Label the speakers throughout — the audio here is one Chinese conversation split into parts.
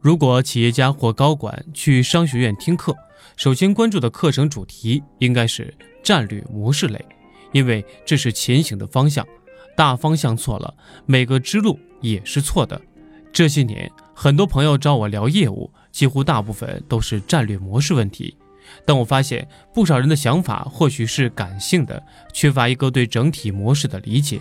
Speaker 1: 如果企业家或高管去商学院听课，首先关注的课程主题应该是战略模式类，因为这是前行的方向。大方向错了，每个支路也是错的。这些年，很多朋友找我聊业务，几乎大部分都是战略模式问题。但我发现，不少人的想法或许是感性的，缺乏一个对整体模式的理解。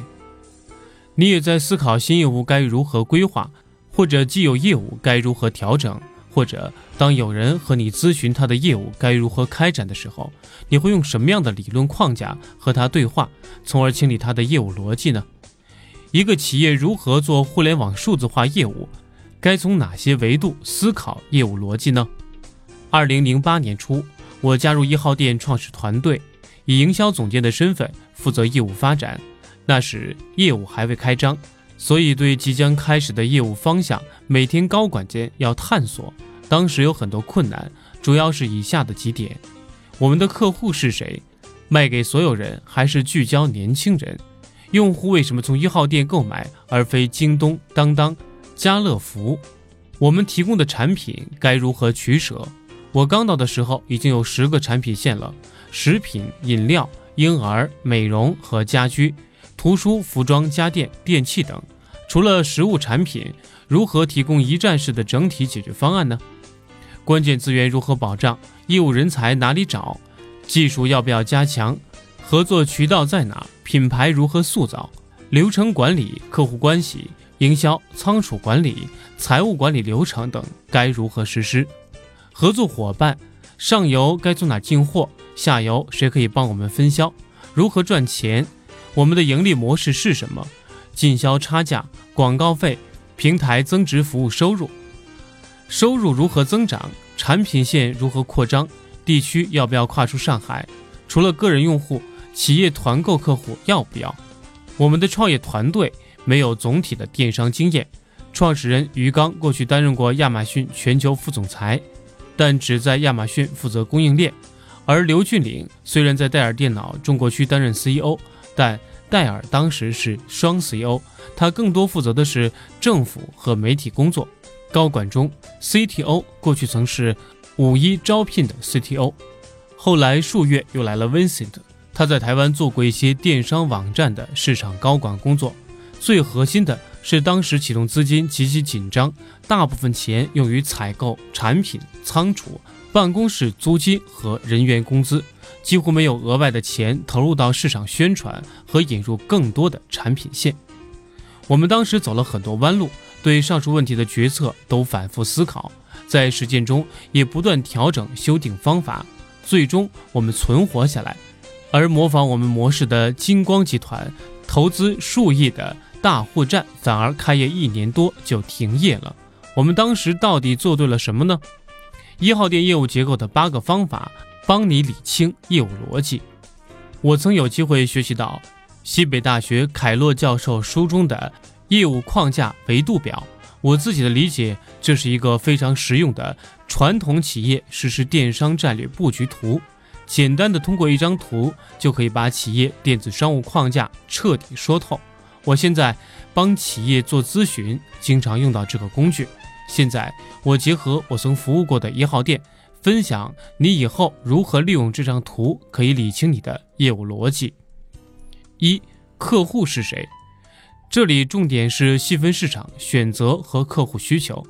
Speaker 1: 你也在思考新业务该如何规划，或者既有业务该如何调整，或者当有人和你咨询他的业务该如何开展的时候，你会用什么样的理论框架和他对话，从而清理他的业务逻辑呢？一个企业如何做互联网数字化业务，该从哪些维度思考业务逻辑呢？二零零八年初，我加入一号店创始团队，以营销总监的身份负责业务发展。那时业务还未开张，所以对即将开始的业务方向，每天高管间要探索。当时有很多困难，主要是以下的几点：我们的客户是谁？卖给所有人还是聚焦年轻人？用户为什么从一号店购买而非京东、当当、家乐福？我们提供的产品该如何取舍？我刚到的时候已经有十个产品线了：食品、饮料、婴儿、美容和家居。图书、服装、家电、电器等，除了实物产品，如何提供一站式的整体解决方案呢？关键资源如何保障？业务人才哪里找？技术要不要加强？合作渠道在哪？品牌如何塑造？流程管理、客户关系、营销、仓储管理、财务管理流程等该如何实施？合作伙伴，上游该从哪进货？下游谁可以帮我们分销？如何赚钱？我们的盈利模式是什么？进销差价、广告费、平台增值服务收入，收入如何增长？产品线如何扩张？地区要不要跨出上海？除了个人用户，企业团购客户要不要？我们的创业团队没有总体的电商经验。创始人于刚过去担任过亚马逊全球副总裁，但只在亚马逊负责供应链。而刘俊岭虽然在戴尔电脑中国区担任 CEO。但戴尔当时是双 CEO，他更多负责的是政府和媒体工作。高管中，CTO 过去曾是五一招聘的 CTO，后来数月又来了 Vincent，他在台湾做过一些电商网站的市场高管工作。最核心的是当时启动资金极其紧张，大部分钱用于采购产品、仓储、办公室租金和人员工资。几乎没有额外的钱投入到市场宣传和引入更多的产品线。我们当时走了很多弯路，对上述问题的决策都反复思考，在实践中也不断调整修订方法。最终我们存活下来。而模仿我们模式的金光集团，投资数亿的大货站反而开业一年多就停业了。我们当时到底做对了什么呢？一号店业务结构的八个方法。帮你理清业务逻辑。我曾有机会学习到西北大学凯洛教授书中的业务框架维度表。我自己的理解，这是一个非常实用的传统企业实施电商战略布局图。简单的通过一张图，就可以把企业电子商务框架彻底说透。我现在帮企业做咨询，经常用到这个工具。现在我结合我曾服务过的一号店。分享你以后如何利用这张图，可以理清你的业务逻辑。一、客户是谁？这里重点是细分市场选择和客户需求。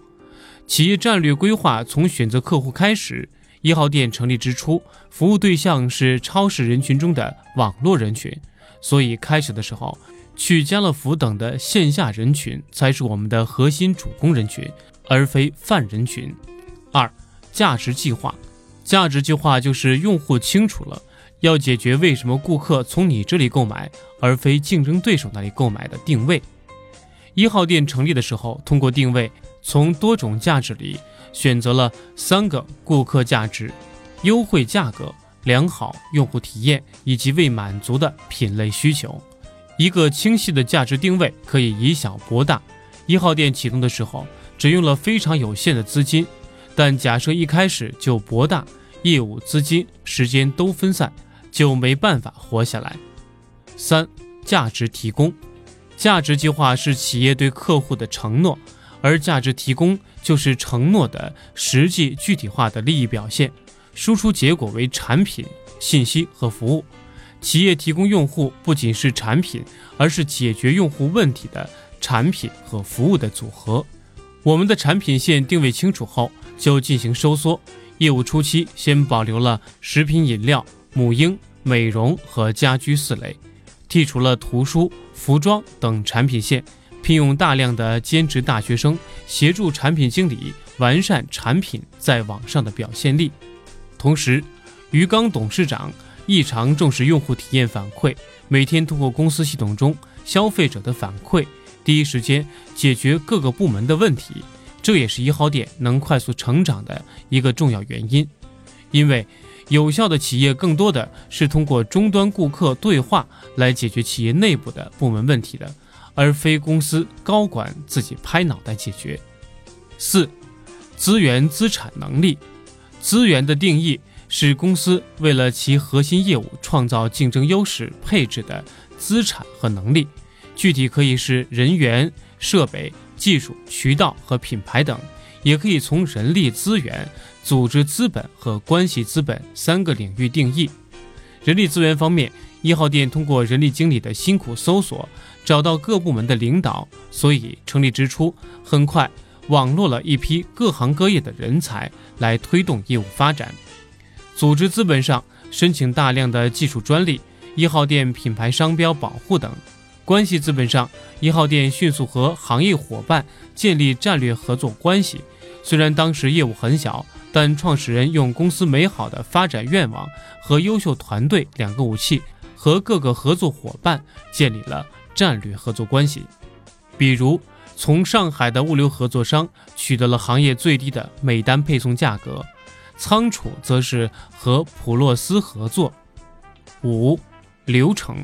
Speaker 1: 企业战略规划从选择客户开始。一号店成立之初，服务对象是超市人群中的网络人群，所以开始的时候，去家乐福等的线下人群才是我们的核心主攻人群，而非泛人群。二。价值计划，价值计划就是用户清楚了，要解决为什么顾客从你这里购买，而非竞争对手那里购买的定位。一号店成立的时候，通过定位，从多种价值里选择了三个顾客价值：优惠价格、良好用户体验以及未满足的品类需求。一个清晰的价值定位可以以小博大。一号店启动的时候，只用了非常有限的资金。但假设一开始就博大，业务、资金、时间都分散，就没办法活下来。三、价值提供，价值计划是企业对客户的承诺，而价值提供就是承诺的实际具体化的利益表现，输出结果为产品、信息和服务。企业提供用户不仅是产品，而是解决用户问题的产品和服务的组合。我们的产品线定位清楚后，就进行收缩。业务初期先保留了食品饮料、母婴、美容和家居四类，剔除了图书、服装等产品线，聘用大量的兼职大学生协助产品经理完善产品在网上的表现力。同时，于刚董事长异常重视用户体验反馈，每天通过公司系统中消费者的反馈，第一时间解决各个部门的问题。这也是一号店能快速成长的一个重要原因，因为有效的企业更多的是通过终端顾客对话来解决企业内部的部门问题的，而非公司高管自己拍脑袋解决。四、资源资产能力，资源的定义是公司为了其核心业务创造竞争优势配置的资产和能力，具体可以是人员、设备。技术、渠道和品牌等，也可以从人力资源、组织资本和关系资本三个领域定义。人力资源方面，一号店通过人力经理的辛苦搜索，找到各部门的领导，所以成立之初很快网络了一批各行各业的人才来推动业务发展。组织资本上，申请大量的技术专利、一号店品牌商标保护等。关系资本上，一号店迅速和行业伙伴建立战略合作关系。虽然当时业务很小，但创始人用公司美好的发展愿望和优秀团队两个武器，和各个合作伙伴建立了战略合作关系。比如，从上海的物流合作商取得了行业最低的每单配送价格；仓储则是和普洛斯合作。五、流程。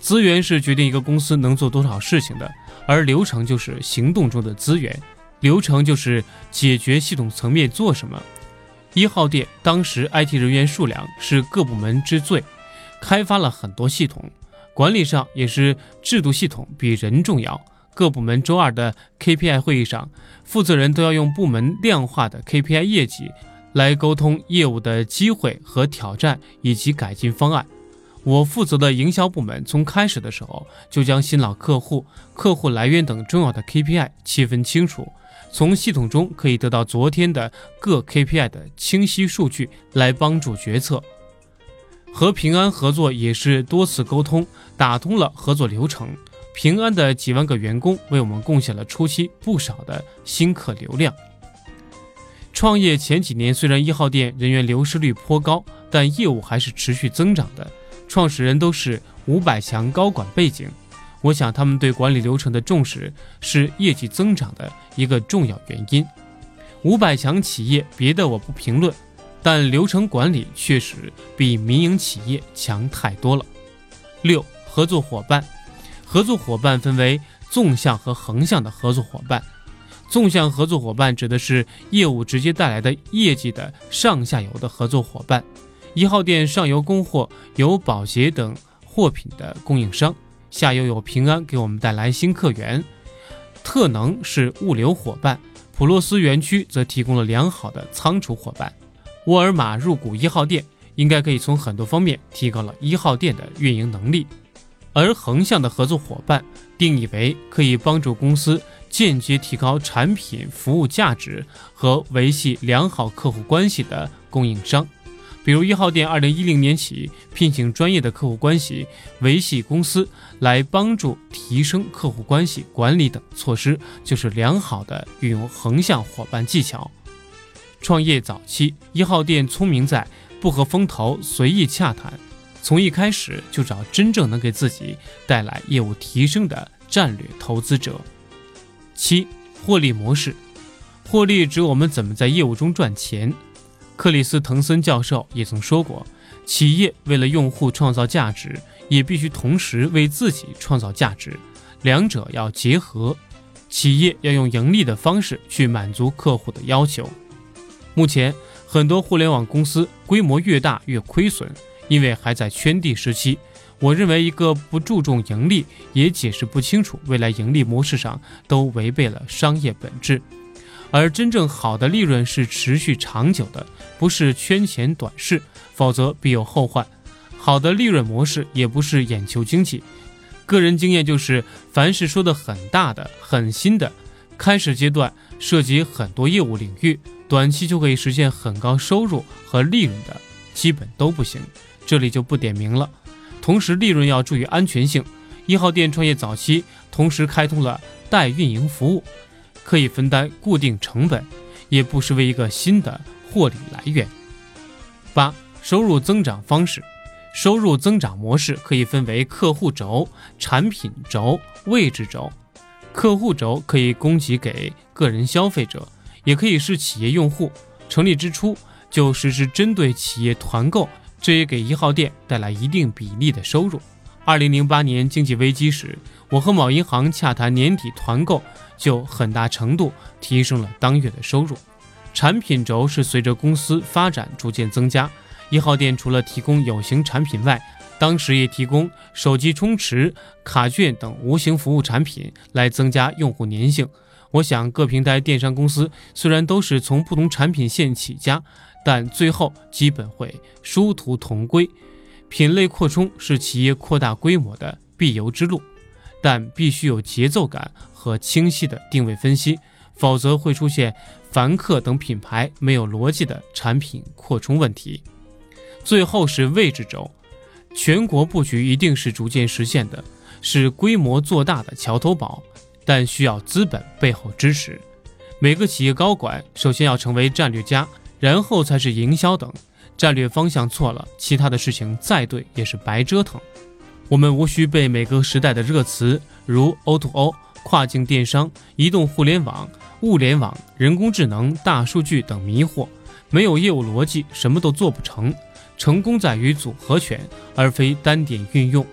Speaker 1: 资源是决定一个公司能做多少事情的，而流程就是行动中的资源。流程就是解决系统层面做什么。一号店当时 IT 人员数量是各部门之最，开发了很多系统，管理上也是制度系统比人重要。各部门周二的 KPI 会议上，负责人都要用部门量化的 KPI 业绩来沟通业务的机会和挑战以及改进方案。我负责的营销部门从开始的时候就将新老客户、客户来源等重要的 KPI 切分清楚，从系统中可以得到昨天的各 KPI 的清晰数据来帮助决策。和平安合作也是多次沟通，打通了合作流程。平安的几万个员工为我们贡献了初期不少的新客流量。创业前几年虽然一号店人员流失率颇高，但业务还是持续增长的。创始人都是五百强高管背景，我想他们对管理流程的重视是业绩增长的一个重要原因。五百强企业别的我不评论，但流程管理确实比民营企业强太多了。六、合作伙伴，合作伙伴分为纵向和横向的合作伙伴。纵向合作伙伴指的是业务直接带来的业绩的上下游的合作伙伴。一号店上游供货有保洁等货品的供应商，下游有平安给我们带来新客源，特能是物流伙伴，普洛斯园区则提供了良好的仓储伙伴。沃尔玛入股一号店，应该可以从很多方面提高了一号店的运营能力。而横向的合作伙伴定义为可以帮助公司间接提高产品服务价值和维系良好客户关系的供应商。比如一号店，二零一零年起聘请专业的客户关系维系公司，来帮助提升客户关系管理等措施，就是良好的运用横向伙伴技巧。创业早期，一号店聪明在不和风投随意洽谈，从一开始就找真正能给自己带来业务提升的战略投资者。七，获利模式，获利指我们怎么在业务中赚钱。克里斯滕森教授也曾说过，企业为了用户创造价值，也必须同时为自己创造价值，两者要结合。企业要用盈利的方式去满足客户的要求。目前，很多互联网公司规模越大越亏损，因为还在圈地时期。我认为，一个不注重盈利，也解释不清楚未来盈利模式上，都违背了商业本质。而真正好的利润是持续长久的，不是圈钱短视，否则必有后患。好的利润模式也不是眼球经济。个人经验就是，凡是说的很大的、很新的，开始阶段涉及很多业务领域，短期就可以实现很高收入和利润的，基本都不行。这里就不点名了。同时，利润要注意安全性。一号店创业早期，同时开通了代运营服务。可以分担固定成本，也不失为一个新的获利来源。八、收入增长方式，收入增长模式可以分为客户轴、产品轴、位置轴。客户轴可以供给给个人消费者，也可以是企业用户。成立之初就实施针对企业团购，这也给一号店带来一定比例的收入。二零零八年经济危机时，我和某银行洽谈年底团购，就很大程度提升了当月的收入。产品轴是随着公司发展逐渐增加，一号店除了提供有形产品外，当时也提供手机充值、卡券等无形服务产品来增加用户粘性。我想各平台电商公司虽然都是从不同产品线起家，但最后基本会殊途同归。品类扩充是企业扩大规模的必由之路，但必须有节奏感和清晰的定位分析，否则会出现凡客等品牌没有逻辑的产品扩充问题。最后是位置轴，全国布局一定是逐渐实现的，是规模做大的桥头堡，但需要资本背后支持。每个企业高管首先要成为战略家，然后才是营销等。战略方向错了，其他的事情再对也是白折腾。我们无需被每个时代的热词，如 O2O、跨境电商、移动互联网、物联网、人工智能、大数据等迷惑。没有业务逻辑，什么都做不成。成功在于组合拳，而非单点运用。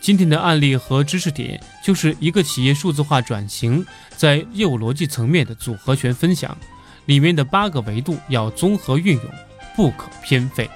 Speaker 1: 今天的案例和知识点，就是一个企业数字化转型在业务逻辑层面的组合拳分享，里面的八个维度要综合运用。不可偏废。